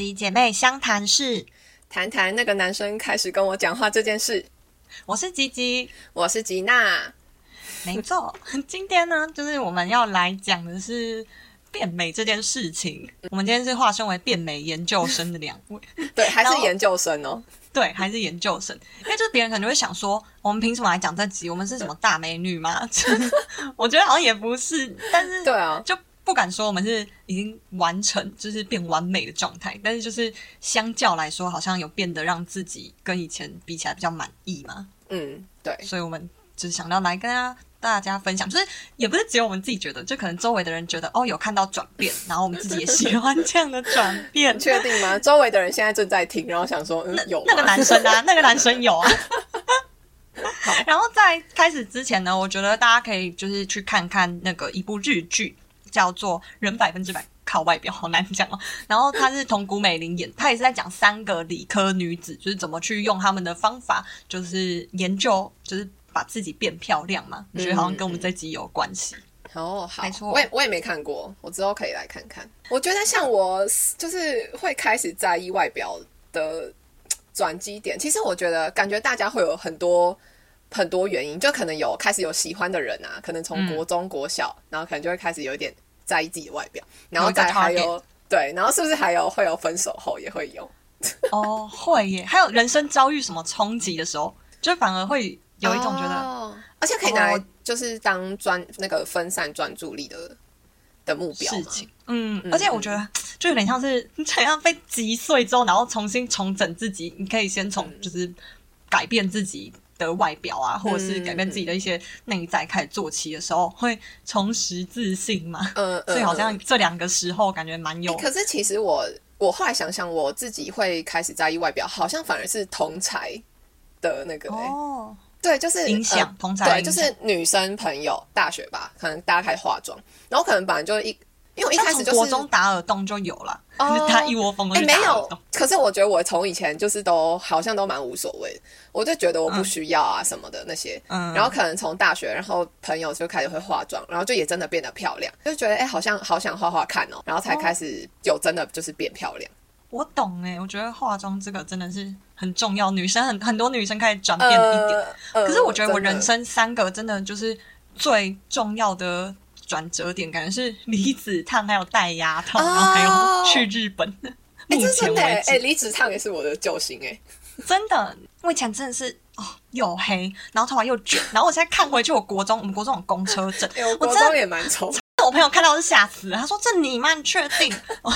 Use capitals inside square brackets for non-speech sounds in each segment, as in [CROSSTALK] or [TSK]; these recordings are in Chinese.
集姐妹相谈室，谈谈那个男生开始跟我讲话这件事。我是吉吉，我是吉娜。没错，[LAUGHS] 今天呢，就是我们要来讲的是变美这件事情。我们今天是化身为变美研究生的两位，[LAUGHS] 对，还是研究生哦。对，还是研究生，因为就是别人可能会想说，我们凭什么来讲这集？我们是什么大美女吗？[LAUGHS] 我觉得好像也不是，但是对啊，就不敢说我们是已经完成，就是变完美的状态。但是就是相较来说，好像有变得让自己跟以前比起来比较满意嘛。嗯，对，所以我们就是想到来跟大家大家分享，就是也不是只有我们自己觉得，就可能周围的人觉得哦有看到转变，然后我们自己也喜欢这样的转变。确定吗？[LAUGHS] 周围的人现在正在听，然后想说，嗯，有那个男生啊，那个男生有啊。[LAUGHS] 然后在开始之前呢，我觉得大家可以就是去看看那个一部日剧，叫做《人百分之百靠外表》，好难讲哦。然后他是同古美玲演，[LAUGHS] 他也是在讲三个理科女子，就是怎么去用他们的方法，就是研究，就是把自己变漂亮嘛。我觉得好像跟我们这集有关系。哦，好，没错我也我也没看过，我之后可以来看看。我觉得像我就是会开始在意外表的转机点，其实我觉得感觉大家会有很多很多原因，就可能有开始有喜欢的人啊，可能从国中、国小，然后可能就会开始有一点在意自己的外表，然后再还有对，然后是不是还有会有分手后也会有？哦，会耶。还有人生遭遇什么冲击的时候，就反而会有一种觉得，哦而且可以拿来哦就是当专那个分散专注力的的目标事情。嗯，嗯而且我觉得就有点像是你怎样被击碎之后，然后重新重整自己。你可以先从嗯就是改变自己的外表啊，或者是改变自己的一些内在开始做起的时候，会重拾自信嘛。嗯，[LAUGHS] 所以好像嗯这两个时候感觉蛮有欸可是其实我我后来想想，我自己会开始在意外表，好像反而是同才的那个、欸哦对，就是影响呃同才对，就是女生朋友，大学吧，可能大家开始化妆，然后可能本来就一，因为我一像开始就是国中打耳洞就有了，哦就他一窝蜂的哎、去没有可是我觉得我从以前就是都好像都蛮无所谓，我就觉得我不需要啊什么的那些，嗯然后可能从大学，然后朋友就开始会化妆，然后就也真的变得漂亮，就觉得哎、好像好想画画看哦，然后才开始有真的就是变漂亮。我懂哎、我觉得化妆这个真的是很重要，女生很很多女生开始转变的一点。呃可是我觉得我人生三个真的就是最重要的转折点，感觉是离子烫，还有戴牙套，哦然后还有去日本。[LAUGHS] 哎、真的哎、前为止，哎离子烫也是我的救星哎、真的，我以前真的是哦又黑，然后头发又卷，[LAUGHS] 然后我现在看回去，我国中我们国中有公车证，哎、我我真的国中也蛮丑，我朋友看到是吓死了，他说这你吗？你确定？哦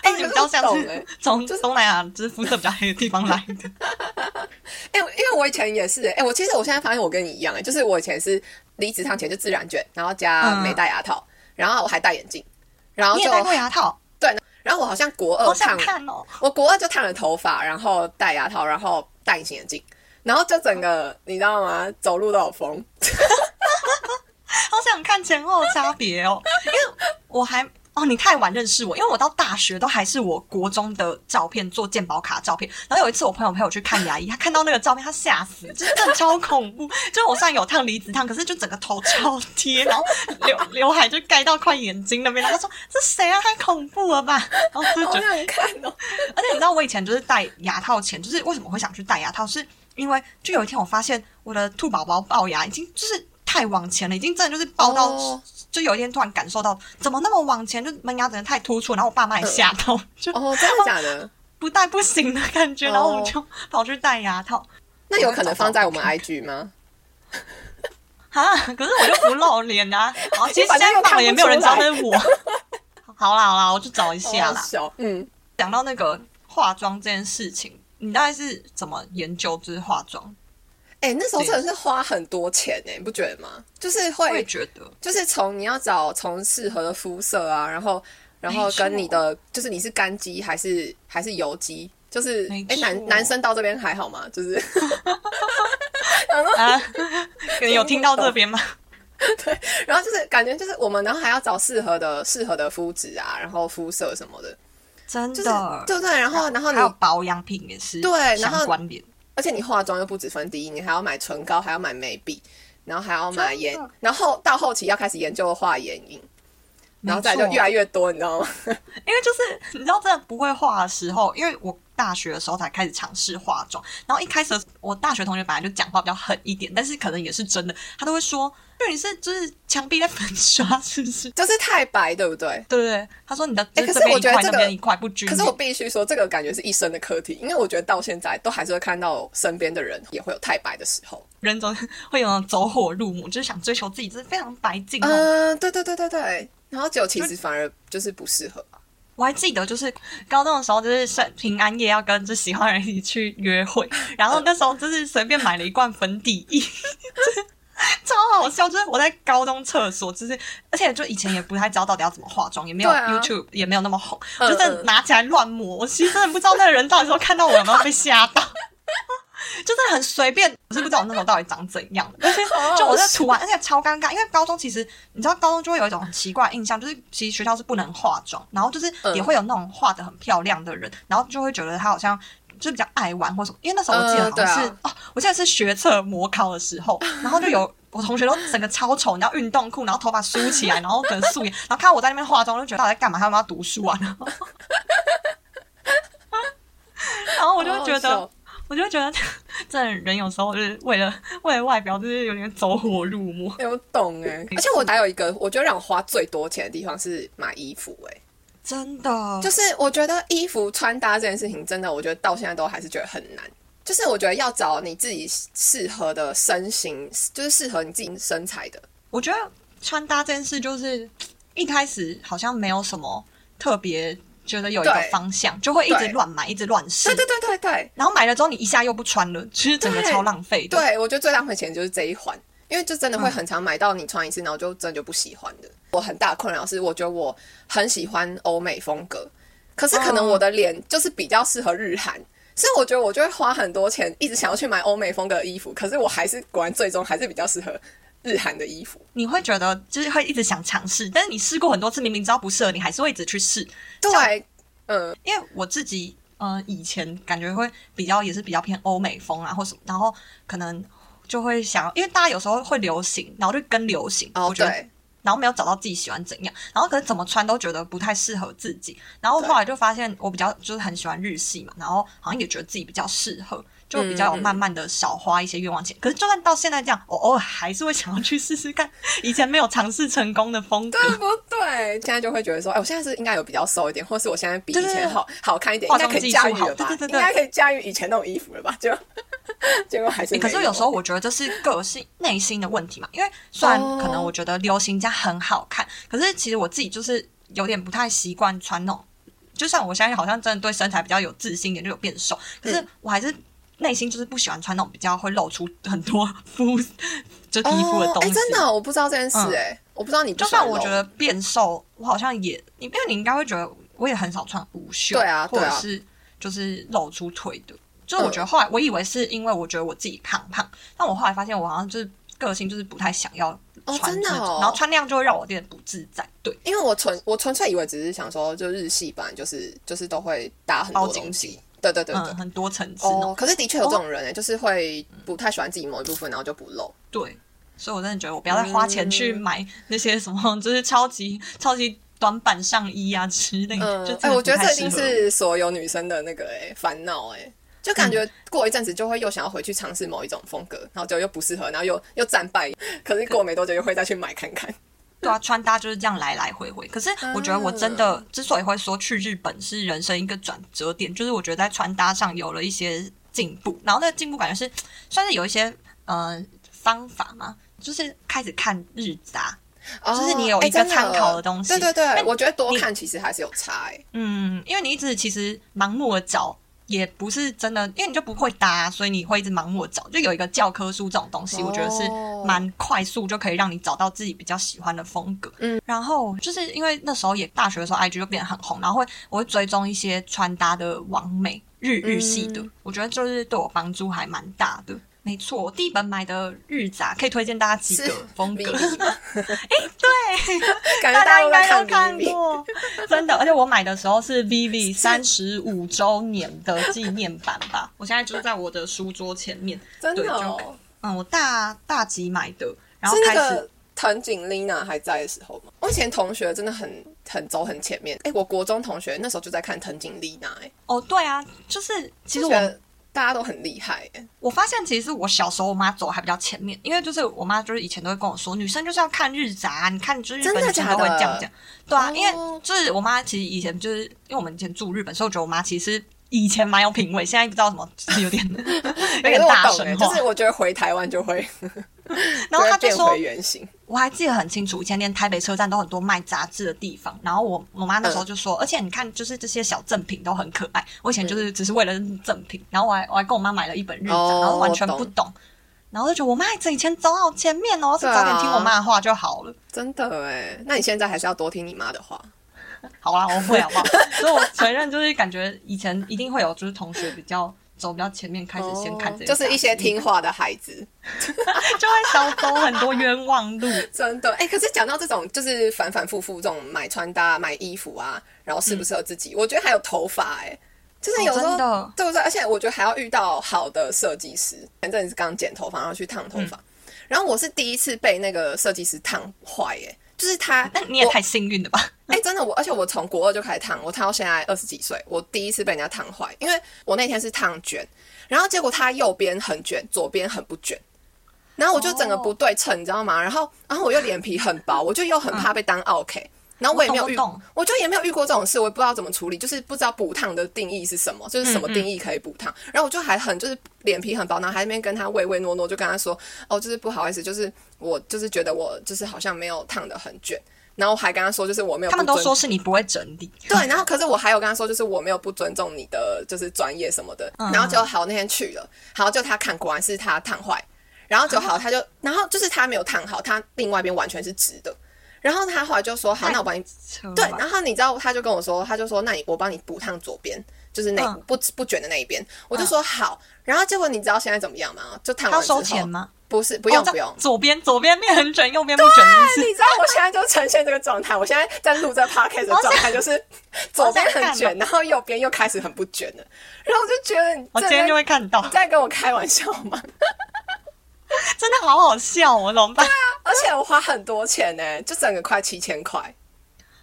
但是你们知道像是从东南亚就是肤色比较黑的地方来 [LAUGHS] 我以前也是哎、我其实我现在发现我跟你一样哎、就是我以前是离职烫前就自然卷，然后加嗯没戴牙套，然后我还戴眼镜，然后就你也戴过牙套，对然后我好像国二烫，看哦。我国二就烫了头发，然后戴牙套，然后戴隐形眼镜，然后就整个你知道吗？走路都有风。[LAUGHS] 好想看前后差别哦，因为我还哦，你太晚认识我，因为我到大学都还是我国中的照片做健保卡照片。然后有一次我朋友陪我去看牙医，他看到那个照片，他吓死，就是真的超恐怖。就是我虽然有烫离子烫，可是就整个头超贴，然后刘刘海就盖到快眼睛那边。然后他说这谁啊？太恐怖了吧？然后就好觉得想看哦！而且你知道，我以前就是戴牙套前，就是为什么会想去戴牙套，是因为就有一天我发现我的兔宝宝龅牙已经就是太往前了，已经真的就是龅到，哦就有一天突然感受到怎么那么往前，就门牙真的太突出，然后我爸妈也吓到，就哦，真的假的？不戴不行的感觉，哦然后我们就跑去戴牙套。那有可能放在我们 IG 吗？啊！可是我就不露脸啊！[LAUGHS] 好，其实现在放了也没有人知道那是我。[LAUGHS] 好啦好啦，我去找一下啦。嗯，讲到那个化妆这件事情，你大概是怎么研究就是化妆？哎、那时候真的是花很多钱哎、你不觉得吗？就是会，觉得，就是从你要找从适合的肤色啊，然后然后跟你的就是你是干肌还是还是油肌，就是哎、男男生到这边还好吗？就是 [LAUGHS] 啊，有听到这边吗？[LAUGHS] 然后就是感觉就是我们，然后还要找适合的适合的肤质啊，然后肤色什么的，真就是的，对不对？然后然后你还有保养品也是对然后相关联。而且你化妆又不止分第一，你还要买唇膏，还要买眉笔，然后还要买眼，然后到后期要开始研究画眼影，然后再就越来越多，你知道吗？[LAUGHS] 因为就是你知道，真的不会画的时候，因为我大学的时候才开始尝试化妆，然后一开始我大学同学本来就讲话比较狠一点，但是可能也是真的，他都会说，就你是就是墙壁在粉刷是不是？就是太白，对不对？对对对，他说你的哎可是我觉得这个一块不均匀。可是我必须说，这个感觉是一生的课题，因为我觉得到现在都还是会看到身边的人也会有太白的时候。人总会有走火入魔，就是想追求自己就是非常白净。哦嗯、对对对对对。然后结果其实反而就是不适合。我还记得，就是高中的时候，就是圣平安夜要跟就喜欢的人一起去约会，[LAUGHS] 然后那时候就是随便买了一罐粉底液，[LAUGHS] 就是超好笑。就是我在高中厕所，就是而且就以前也不太知道到底要怎么化妆，也没有 YouTube，、也没有那么红，嗯就真的拿起来乱抹。我其实真的不知道那个人到底说看到我有没有被吓到。[LAUGHS] 就是很随便，我是不知道我那时候到底长怎样的，[LAUGHS] 就我在涂完，而且超尴尬，因为高中其实你知道，高中就会有一种很奇怪的印象，就是其实学校是不能化妆，然后就是嗯也会有那种画的很漂亮的人，然后就会觉得他好像就比较爱玩或什么。因为那时候我记得好像是、嗯啊哦，我记得是学测模考的时候，然后就有我同学都整个超丑，然后运动裤，然后头发梳起来，然后可能素颜，然后看到我在那边化妆，就觉得到底在干嘛？他们要读书啊？然 [LAUGHS] 后然后我就觉得。我就觉得，[LAUGHS] 这人有时候就是为了为了外表，就是有点走火入魔。哎我懂哎，而且我还有一个，我觉得让我花最多钱的地方是买衣服哎，真的，就是我觉得衣服穿搭这件事情，真的我觉得到现在都还是觉得很难。就是我觉得要找你自己适合的身形，就是适合你自己身材的。我觉得穿搭这件事，就是 [TSK] 一开始好像没有什么特别觉得有一个方向，就会一直乱买，一直乱试对。对对对对然后买了之后，你一下又不穿了，其实整个超浪费的。对，我觉得最浪费钱就是这一环，因为就真的会很常买到你穿一次，然后就真的就不喜欢的。我很大的困扰是，我觉得我很喜欢欧美风格，可是可能哦我的脸就是比较适合日韩。所以我觉得我就会花很多钱，一直想要去买欧美风格的衣服，可是我还是果然最终还是比较适合日韩的衣服。你会觉得就是会一直想尝试，但是你试过很多次，明明知道不适合，你还是会一直去试。对，嗯，因为我自己呃以前感觉会比较也是比较偏欧美风啊或什么，然后可能就会想，因为大家有时候会流行，然后就跟流行，哦我觉得对，然后没有找到自己喜欢怎样，然后可是怎么穿都觉得不太适合自己，然后后来就发现我比较就是很喜欢日系嘛，然后好像也觉得自己比较适合，就比较有慢慢的少花一些冤枉钱。可是就算到现在这样，我偶尔还是会想要去试试看 [LAUGHS] 以前没有尝试成功的风格。对不对？现在就会觉得说，哎，我现在是应该有比较瘦一点，或是我现在比以前好好看一点，化应该可以妆技术好驾驭了吧？对对对对应该可以驾驭以前那种衣服了吧？就 [LAUGHS] 结果还是、欸可是有时候我觉得这是个性内心的问题嘛，因为虽然可能我觉得流行家很好看，可是其实我自己就是有点不太习惯穿那种，就算我现在好像真的对身材比较有自信一点，就有变瘦，可是我还是内心就是不喜欢穿那种比较会露出很多肤就皮肤的东西。真的哦、我不知道这件事、嗯哎、我不知道你不就算我觉得变瘦，我好像也，你因为你应该会觉得我也很少穿无袖，对啊或者是就是露出腿的。就是我觉得后来我以为是因为我觉得我自己胖胖，但我后来发现我好像就是个性就是不太想要哦穿那种，真的哦然后穿那样就会让我变得不自在。对，因为我纯我纯粹以为只是想说，就日系版就是就是都会搭很多东西，对对对对。嗯，很多层次那种。哦，可是的确有这种人哎、就是会不太喜欢自己某一部分，然后就不露。对，所以我真的觉得我不要再花钱去买那些什么，就是超级超级短版上衣啊之类的。嗯，哎、我觉得这一定是所有女生的那个哎烦恼哎，就感嗯觉过一阵子就会又想要回去尝试某一种风格，然后就又不适合，然后又又战败，可是过没多久又会再去买看看。对啊，穿搭就是这样来来回回。可是我觉得我真的之所以会说去日本是人生一个转折点，就是我觉得在穿搭上有了一些进步，然后那个进步感觉是算是有一些呃方法嘛，就是开始看日杂，就是你有一个参考的东西对对对，我觉得多看其实还是有差欸。嗯，因为你一直其实盲目的找。也不是真的，因为你就不会搭，所以你会一直盲目找。就有一个教科书这种东西，我觉得是哦蛮快速就可以让你找到自己比较喜欢的风格。嗯，然后就是因为那时候也大学的时候，IG 就变得很红，然后会我会追踪一些穿搭的网美日日系的，嗯我觉得就是对我帮助还蛮大的。没错，我第一本买的日杂可以推荐大家几是个风格。吗对，感觉大家应该都看过，真的。而且我买的时候是 Vivi 三十五周年的纪念版吧，我现在就是在我的书桌前面。真的哦，嗯，我大大几买的，然后是那开始个藤井丽娜还在的时候吗？我以前同学真的很很走很前面。哎，我国中同学那时候就在看藤井丽娜。哎，哦，对啊，就是其实我大家都很厉害。哎，我发现其实我小时候我妈走还比较前面，因为就是我妈就是以前都会跟我说，女生就是要看日杂，你看就是日本真的都会这样讲。对啊，因为就是我妈其实以前就是因为我们以前住日本，所以我觉得我妈其实。以前蛮有品味，现在不知道什么，有点 [LAUGHS] 有点大声。就是我觉得回台湾就会，[LAUGHS] 然后他就说原形。我还记得很清楚，以前连台北车站都很多卖杂志的地方。然后我我妈那时候就说，而且你看，就是这些小赠品都很可爱。我以前就是只是为了赠品，然后我还我还跟我妈买了一本日杂，然后完全不懂，然后就觉得我妈以前走好前面哦，是早点听我妈的话就好了。真的哎，那你现在还是要多听你妈的话。好啊，我会好不好？所以我承认，就是感觉以前一定会有，就是同学比较走比较前面，开始先看这，就是一些听话的孩子，[LAUGHS] 就会少走很多冤枉路。[LAUGHS] 真的，哎，可是讲到这种，就是反反复复这种买穿搭、买衣服啊，然后适不适合自己，我觉得还有头发，哎，就是有时候对不对？而且我觉得还要遇到好的设计师。反正你是刚剪头发，然后去烫头发，然后我是第一次被那个设计师烫坏，哎。就是他，那你也太幸运了吧？哎，真的，我而且我从国二就开始烫，我烫到现在二十几岁，我第一次被人家烫坏，因为我那天是烫卷，然后结果他右边很卷，左边很不卷，然后我就整个不对称，你知道吗？然后，然后我又脸皮很薄，我就又很怕被当 OK。然后我也没有遇，我就也没有遇过这种事，我也不知道怎么处理，就是不知道补烫的定义是什么，就是什么定义可以补烫。然后我就还很就是脸皮很薄，然后还那边跟他唯唯诺诺，就跟他说，哦，就是不好意思，就是我就是觉得我就是好像没有烫的很卷，然后还跟他说，就是我没有。他们都说是你不会整理。对，然后可是我还有跟他说，就是我没有不尊重你的就是专业什么的。然后就好那天去了，好就他看果然是他烫坏，然后就好他就然后就是他没有烫好，他另外一边完全是直的。然后他后来就说：“好，那我帮你对。”然后你知道，他就跟我说：“他就说，那你我帮你补烫左边，就是那不不卷的那一边。”我就说：“好。”然后结果你知道现在怎么样吗？就烫完之后，收钱吗？不是，不用不用。左边左边面很卷，右边不卷。你知道我现在就呈现这个状态。我现在在录这 podcast 的状态，就是左边很卷，然后右边又开始很不卷了。然后我就觉得你，我今天就会看到，你在跟我开玩笑吗？[LAUGHS] 真的好好笑我，怎么办？对啊，而且我花很多钱呢，就整个快七千块，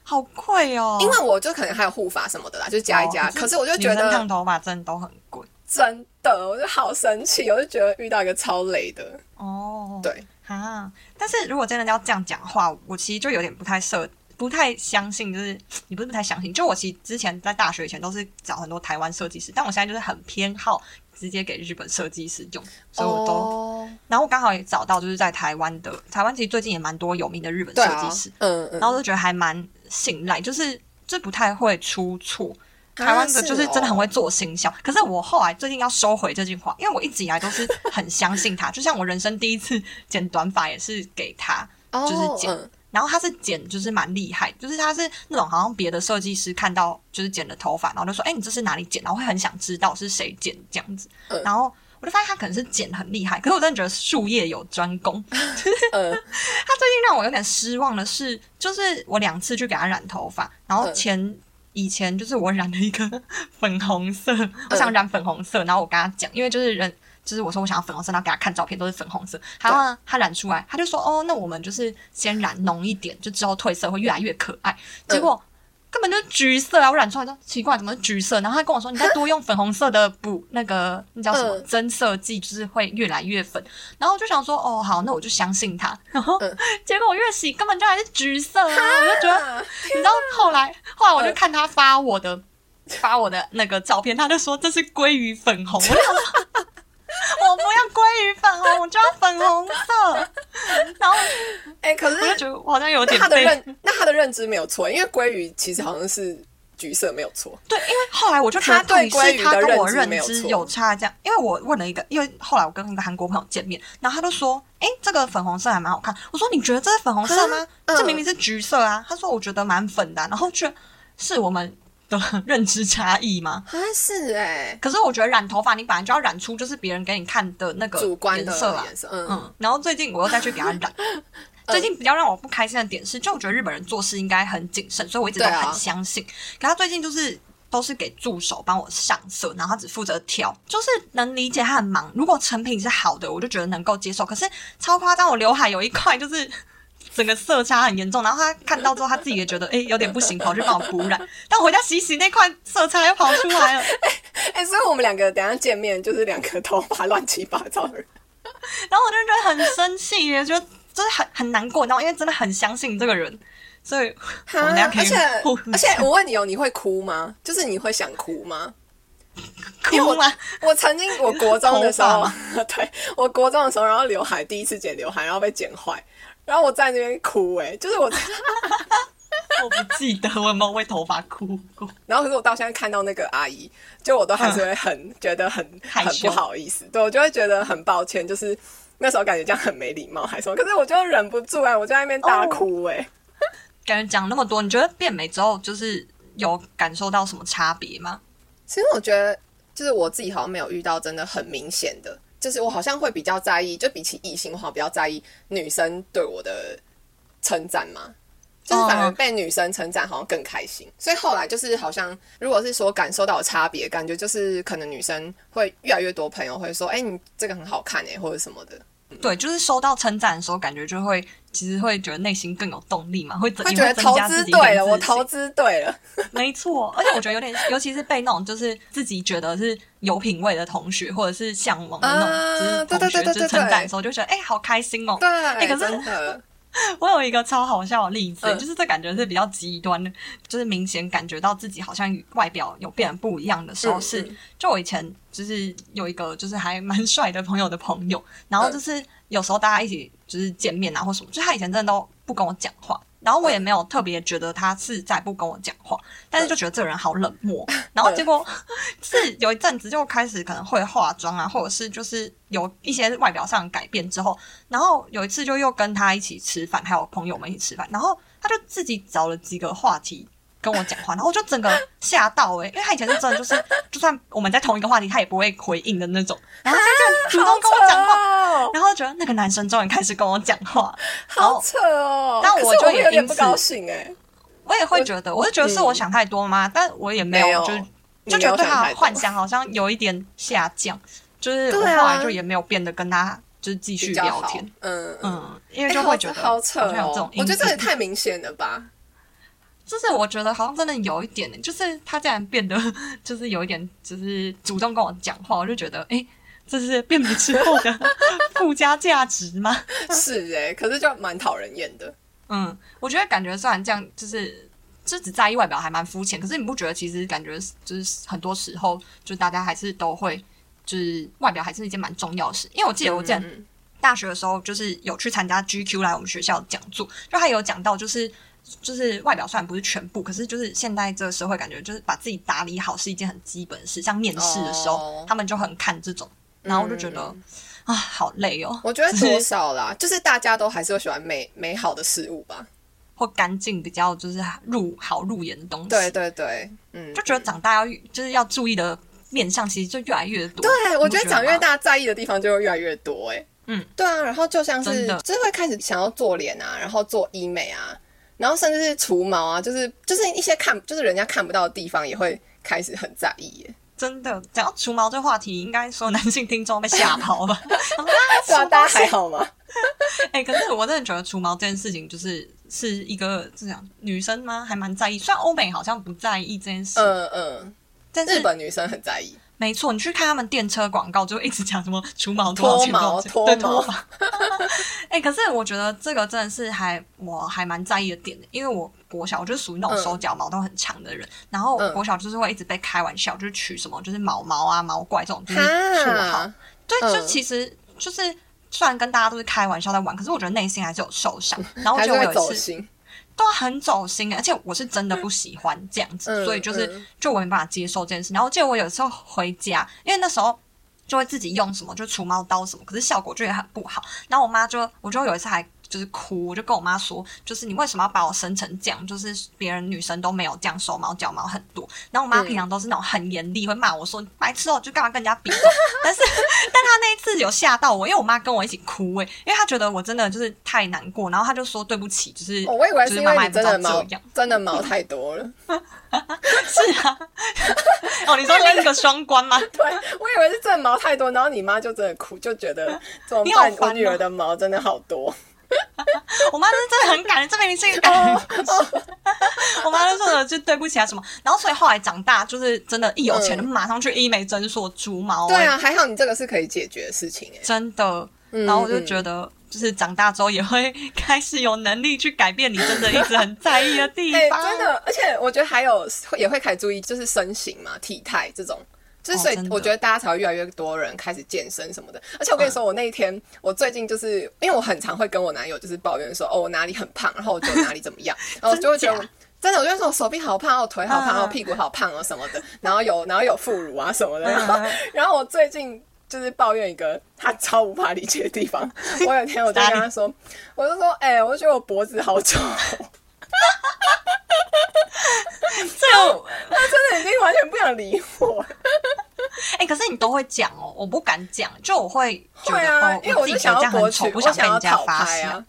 好贵哦。因为我就可能还有护发什么的啦，就加一加。可是我就觉得烫头发真的都很贵，真的，我就好生气，我就觉得遇到一个超雷的哦。对啊，但是如果真的要这样讲话，我其实就有点不太设。不太相信，就是你不是不太相信，就我其实之前在大学以前都是找很多台湾设计师，但我现在就是很偏好。直接给日本设计师用，所以我都，然后我刚好也找到，就是在台湾的台湾，其实最近也蛮多有名的日本设计师，嗯嗯，然后就觉得还蛮信赖，就是这不太会出错。台湾的就是真的很会做形象，可是我后来最近要收回这句话，因为我一直以来都是很相信他，就像我人生第一次剪短发也是给他，就是剪。然后他是剪，就是蛮厉害，就是他是那种好像别的设计师看到就是剪的头发，然后就说：“哎，你这是哪里剪？”然后会很想知道是谁剪这样子。然后我就发现他可能是剪很厉害，可是我真的觉得术业有专攻。[LAUGHS] 他最近让我有点失望的是，就是我两次去给他染头发，然后前以前就是我染了一个 [LAUGHS] 粉红色，我想染粉红色，然后我跟他讲，因为就是人。就是我说我想要粉红色，然后给他看照片都是粉红色，然后他染出来，他就说哦，那我们就是先染浓一点，就之后褪色会越来越可爱。结果根本就是橘色啊！我染出来就奇怪，怎么是橘色？然后他跟我说，你再多用粉红色的补那个那叫什么增色剂，就是会越来越粉。然后我就想说哦好，那我就相信他。[LAUGHS] 然后结果我越洗根本就还是橘色啊！我就觉得，你知道后来后来我就看他发我的发我的那个照片，他就说这是鲑鱼粉红。鲑鱼粉红，我就要粉红色。然后，[LAUGHS] 哎，可是我就觉得我好像有点他的认，那他的认知没有错，因为鲑鱼其实好像是橘色，没有错。对，因为后来我就他对鲑鱼的认知有差，这样。因为我问了一个，因为后来我跟一个韩国朋友见面，然后他就说：“哎，这个粉红色还蛮好看。”我说：“你觉得这是粉红色吗？这明明是橘色啊。”他说：“我觉得蛮粉的。”然后觉得是我们。的认知差异吗？啊是哎，可是我觉得染头发，你本来就要染出就是别人给你看的那个主观颜色嗯。然后最近我又再去给他染，[LAUGHS] 最近比较让我不开心的点是，就我觉得日本人做事应该很谨慎，所以我一直都很相信。可他最近就是都是给助手帮我上色，然后他只负责挑，就是能理解他很忙。如果成品是好的，我就觉得能够接受。可是超夸张，我刘海有一块就是。整个色差很严重，然后他看到之后，他自己也觉得哎、有点不行，跑去帮我补染。但我回家洗洗那块色差又跑出来了，[LAUGHS] 哎、所以我们两个等一下见面就是两个头发乱七八糟的人。然后我就觉得很生气也，觉得就是很很难过，然后因为真的很相信这个人，所以我们俩可以而且而且我问你哦，你会哭吗？就是你会想哭吗？[LAUGHS] 哭吗？我曾经我国中的时候 [LAUGHS] 对我国中的时候，然后刘海第一次剪刘海，然后被剪坏，然后我在那边哭、哎，就是我，[LAUGHS] 我不记得我有没有为头发哭过。然后可是我到现在看到那个阿姨，就我都还是会很、觉得很很不好意思，对我就会觉得很抱歉，就是那时候感觉这样很没礼貌，还是什么，可是我就忍不住哎、我就在那边大哭哎、[LAUGHS] 感觉讲那么多，你觉得变美之后就是有感受到什么差别吗？其实我觉得，就是我自己好像没有遇到真的很明显的，就是我好像会比较在意，就比起异性，的话比较在意女生对我的称赞嘛。就是反而哦。被女生称赞好像更开心，所以后来就是好像，如果是说感受到差别，感觉就是可能女生会越来越多朋友会说，哎、你这个很好看哎、或者什么的，对，就是收到称赞的时候，感觉就会其实会觉得内心更有动力嘛，会增也会觉得投增加自己资对了，我投资对了，[LAUGHS] 没错，而且我觉得有点，尤其是被那种就是自己觉得是有品味的同学，或者是向往的那种，啊就是同学就是称对赞的时候，就觉得哎、好开心哦。对，哎可是 [LAUGHS] 我有一个超好笑的例子，嗯就是这感觉是比较极端的，就是明显感觉到自己好像与外表有变得不一样的时候是，嗯嗯就我以前就是有一个就是还蛮帅的朋友的朋友，然嗯后就是有时候大家一起就是见面啊或什么，就他以前真的都不跟我讲话。然后我也没有特别觉得他是在不跟我讲话，但是就觉得这个人好冷漠。然后结果 [LAUGHS] 是有一阵子就开始可能会化妆啊，或者是就是有一些外表上的改变之后，然后有一次就又跟他一起吃饭，还有朋友们一起吃饭，然后他就自己找了几个话题跟我讲话，然后我就整个吓到诶、因为他以前是真的就是，就算我们在同一个话题，他也不会回应的那种，[LAUGHS] 然后他就主动跟我讲话，话，然后觉得那个男生终于开始跟我讲话，好扯哦！但我就有点不高兴哎、我也会觉得，我就觉得是我想太多吗？但我也没有，就是就觉得对他幻想好像有一点下降，就是我后来就也没有变得跟他就是继续聊天，，嗯嗯，嗯，因为哎就会觉得好好扯有这种哦，我觉得这也太明显了吧？就是我觉得好像真的有一点呢，就是他竟然变得 [LAUGHS] 就是有一点，就是主动跟我讲话，我就觉得哎。诶这是变美之后的 [LAUGHS] 附加价值吗？是哎、可是就蛮讨人厌的。嗯，我觉得感觉虽然这样，就是就只在意外表还蛮肤浅，可是你不觉得其实感觉就是很多时候，就大家还是都会，就是外表还是一件蛮重要的事。因为我记得我之前嗯嗯大学的时候，就是有去参加 GQ 来我们学校讲座，就他有讲到，就是就是外表虽然不是全部，可是就是现在这个社会感觉就是把自己打理好是一件很基本的事。像面试的时候，哦他们就很看这种，然后我就觉得、嗯啊，好累哦，我觉得多少啦，就是大家都还是会喜欢美美好的事物吧。或干净比较就是入好入眼的东西。对对对，嗯，就觉得长大要就是要注意的面相，其实就越来越多。对，我觉得长越大在意的地方就会越来越多哎、嗯，对啊，然后就像是就是会开始想要做脸啊，然后做医美啊，然后甚至是除毛啊，就是就是一些看就是人家看不到的地方也会开始很在意耶。真的，讲到除毛这个话题，应该说男性听众被吓跑吧？[LAUGHS] [LAUGHS] 对啊，大家还好吗？哎、[LAUGHS] 可是我真的觉得除毛这件事情，就是是一个这样女生吗？还蛮在意。虽然欧美好像不在意这件事，嗯嗯，但是日本女生很在意。没错，你去看他们电车广告，就一直讲什么除毛多少钱脱毛脱毛脱毛。[LAUGHS] 哎、可是我觉得这个真的是还我还蛮在意的点的，因为我国小我就是属于那种嗯手脚毛都很长的人，然后嗯国小就是会一直被开玩笑，就是取什么就是毛毛啊、毛怪这种就是绰号。，对，就嗯其实就是虽然跟大家都是开玩笑在玩，可是我觉得内心还是有受伤。然后 [LAUGHS] 我还是会记得我有一次。都很走心，而且我是真的不喜欢这样子，嗯所以就是嗯就我没办法接受这件事。然后我记得我有时候回家，因为那时候就会自己用什么就除毛刀什么，可是效果就也很不好。然后我妈就我就有一次还。就是哭，我就跟我妈说，就是你为什么要把我生成这样？就是别人女生都没有这样，手毛脚毛很多。然后我妈嗯平常都是那种很严厉，会骂我说白痴哦，就干嘛跟人家比？[LAUGHS] 但是，但她那一次有吓到我，因为我妈跟我一起哭诶、因为她觉得我真的就是太难过，然后她就说对不起，就是、哦我以为是是因为真的毛。真的毛太多了，[LAUGHS] 是啊，哦，你说另一个双关吗？[LAUGHS] 对我以为是真的毛太多，然后你妈就真的哭，就觉得怎么办？你好烦哦我女儿的毛真的好多。[LAUGHS] 我妈是真的很感人，这明明是一个感人故事。我妈就说的就对不起啊什么，然后所以后来长大就是真的，一有钱就马上去医美诊所除毛、对啊，欸，还好你这个是可以解决的事情哎、真的。嗯然后我就觉得，就是长大之后也会开始有能力去改变你真的一直很在意的地 [LAUGHS] 哎、方。真的，而且我觉得还有也会开始注意，就是身形嘛、体态这种。就是所以我觉得大家才会越来越多人开始健身什么的。而且我跟你说，我那一天，我最近就是因为我很常会跟我男友就是抱怨说，哦，我哪里很胖，然后我觉得哪里怎么样，[LAUGHS] 然后我就会觉得真的，我就说我手臂好胖，我腿好胖，嗯然后屁股好胖哦什么的，然后有然后有副乳啊什么的，嗯然后然后我最近。就是抱怨一个他超无法理解的地方。[LAUGHS] 我有一天我就跟他说，我就说，哎、我就觉得我脖子好丑，[LAUGHS] [LAUGHS] 这个，他真的已经完全不想理我。[LAUGHS] 哎、可是你都会讲哦，我不敢讲，就我会会啊哦，，因为我就想要博取，我想要讨。拍啊。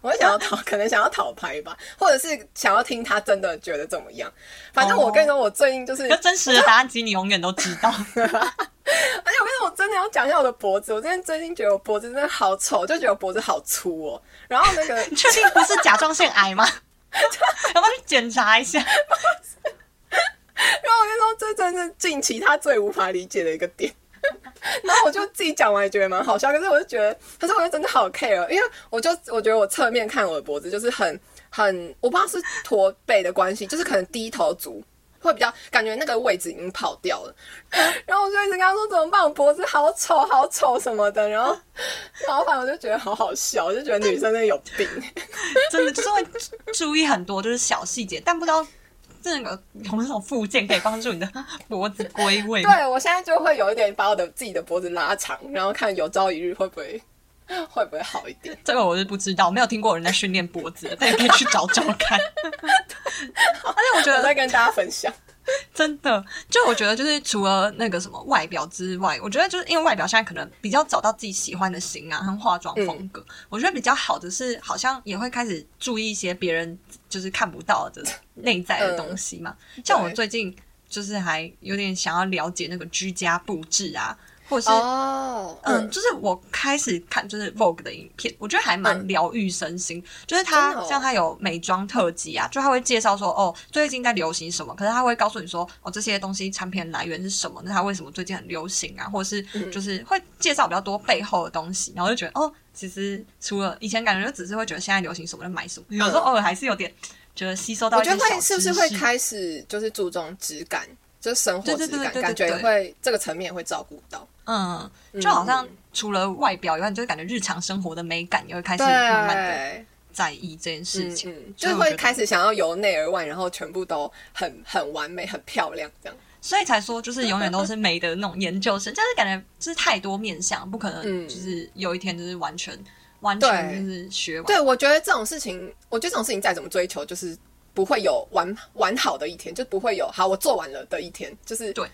我就想要讨，可能想要讨拍吧，或者是想要听他真的觉得怎么样。反正我跟你说，我最近就是，可真实的答案，其实你永远都知道。[LAUGHS] 而且我跟你说，我真的要讲一下我的脖子。我真的最近觉得我脖子真的好丑，就觉得我脖子好粗哦。然后那个你确定不是甲状腺癌吗？[LAUGHS] 要不要去检查一下？[LAUGHS] 然后我跟你说，这真的是近期他最无法理解的一个点。[LAUGHS] 然后我就自己讲完也觉得蛮好笑，可是我就觉得，可是我就真的好 care，因为我就我觉得我侧面看我的脖子就是很很，我不知道是驼背的关系，就是可能低头族会比较感觉那个位置已经跑掉了。[LAUGHS] 然后我就一直跟他说怎么办，我脖子好丑好丑什么的，然后 [LAUGHS] 然后反正我就觉得好好笑，我就觉得女生真的有病。[LAUGHS] 真的就是会注意很多就是小细节，但不知道这个有没有附件可以帮助你的脖子归位。对我现在就会有一点把我的自己的脖子拉长，然后看有朝一日会不会 [LAUGHS] 会不会好一点。这个我是不知道，没有听过有人在训练脖子的，但也可以去找找看。而 [LAUGHS] 且我觉得我再跟大家分享。[LAUGHS] 真的，就我觉得就是除了那个什么外表之外，我觉得就是因为外表现在可能比较找到自己喜欢的型啊和化妆风格，我觉得比较好的是好像也会开始注意一些别人就是看不到的内在的东西嘛。像我最近就是还有点想要了解那个居家布置啊，或者是哦，嗯，就是我开始看就是 Vogue 的影片，我觉得还蛮嗯。疗愈身心。就是它像它有美妆特辑啊，就它会介绍说哦最近在流行什么，可是它会告诉你说哦这些东西产品来源是什么，那它为什么最近很流行啊，或者是嗯。就是会介绍比较多背后的东西，然后就觉得哦，其实除了以前感觉就只是会觉得现在流行什么就买什么，有时候偶尔还是有点觉得吸收到我觉得会是不是会开始就是注重质感，就是生活质感，感觉会这个层面会照顾到。嗯，就好像嗯除了外表以外，你就感觉日常生活的美感也会开始慢慢的，在意这件事情，嗯，就是会开始想要由内而外，然后全部都很很完美、很漂亮这样。所以才说就是永远都是美的那种研究生，就是感觉就是太多面相，不可能嗯就是有一天就是完全完全就是学完。对，我觉得这种事情，我觉得这种事情再怎么追求，就是不会有完完好的一天，就不会有好我做完了的一天，就是对，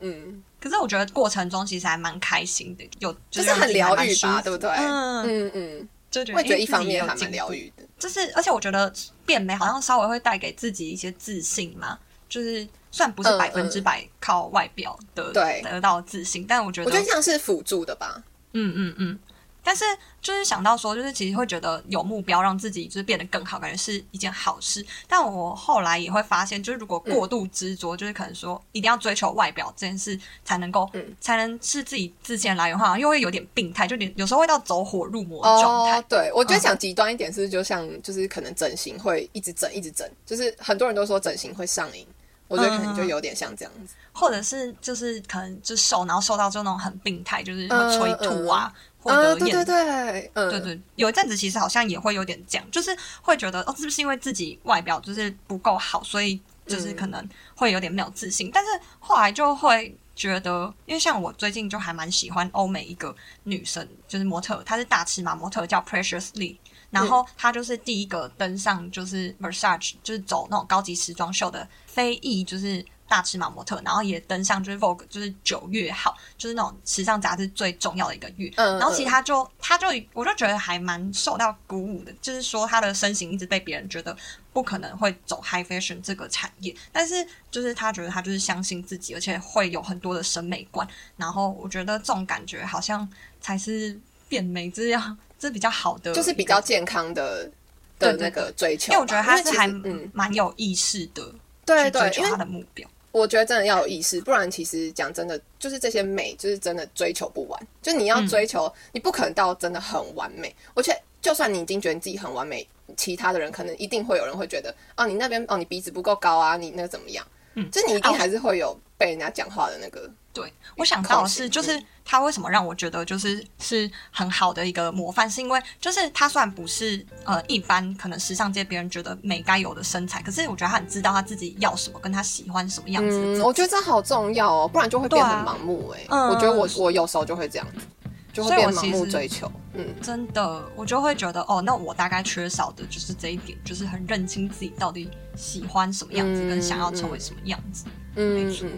嗯，可是我觉得过程中其实还蛮开心的，有就是很疗愈吧，对不对？嗯，嗯嗯，就觉得一方面还蛮有疗愈的。就是而且我觉得变美好像稍微会带给自己一些自信嘛，就是虽然不是嗯百分之百靠外表的对得到自信，但我觉得我觉得像是辅助的吧。嗯嗯嗯。但是就是想到说，就是其实会觉得有目标让自己就是变得更好，感觉是一件好事。但我后来也会发现，就是如果过度执着，就是可能说一定要追求外表这件事才能够，嗯才能是自己自信来源的话，又会有点病态，就有点有时候会到走火入魔的状态。哦，对，我觉得嗯讲极端一点是，就像就是可能整形会一直整一直整，就是很多人都说整形会上瘾，我觉得可能就有点像这样子。或者是就是可能就瘦，然后瘦到就那种很病态，就是会催吐啊，或啊，对对对，嗯，对对，有一阵子其实好像也会有点这样，就是会觉得哦，是不是因为自己外表就是不够好，所以就是可能会有点没有自信。但是后来就会觉得，因为像我最近就还蛮喜欢欧美一个女生，就是模特，她是大尺码模特，叫 Precious Lee。然后她就是第一个登上就是 Versace，就是走那种高级时装秀的非裔，就是大尺码模特，然后也登上就是 Vogue，就是九月号，就是那种时尚杂志最重要的一个月。嗯，然后其实嗯他就他就我就觉得还蛮受到鼓舞的，就是说他的身形一直被别人觉得不可能会走 high fashion 这个产业，但是就是他觉得他就是相信自己，而且会有很多的审美观。然后我觉得这种感觉好像才是变美，就是要这比较好的，就是比较健康的的那个追求。因为我觉得他是还蛮有意识的，对对，追求他的目标。我觉得真的要有意识，不然其实讲真的，就是这些美，就是真的追求不完。就你要嗯追求，你不可能到真的很完美。而且，就算你已经觉得你自己很完美，其他的人可能一定会有人会觉得，哦，你那边哦，你鼻子不够高啊，你那个怎么样？嗯。就是你一定还是会有被人家讲话的那个。对，我想到的是，就是嗯他为什么让我觉得就是是很好的一个模范，是因为就是他虽然不是呃一般可能时尚界别人觉得美该有的身材，可是我觉得他很知道他自己要什么，跟他喜欢什么样子嗯，我觉得这好重要哦，不然就会变很盲目哎、嗯我觉得我我有时候就会这样子，就会所以我变盲目其实追求。嗯，真的，我就会觉得哦，那我大概缺少的就是这一点，就是很认清自己到底喜欢什么样子，嗯跟想要成为什么样子。嗯没错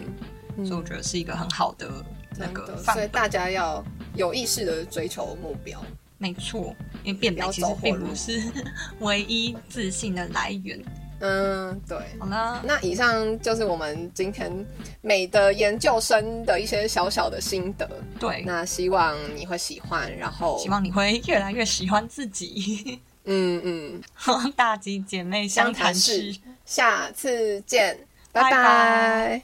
嗯，所以我觉得是一个很好的那个。所以大家要有意识的追求目标。没错，因为变美其实并不是 [LAUGHS] 唯一自信的来源。嗯，对。好了，那以上就是我们今天美的研究生的一些小小的心得。对，那希望你会喜欢，然后希望你会越来越喜欢自己。嗯 [LAUGHS] 嗯，[LAUGHS] 大吉姐妹相谈室室，下次见，拜拜拜拜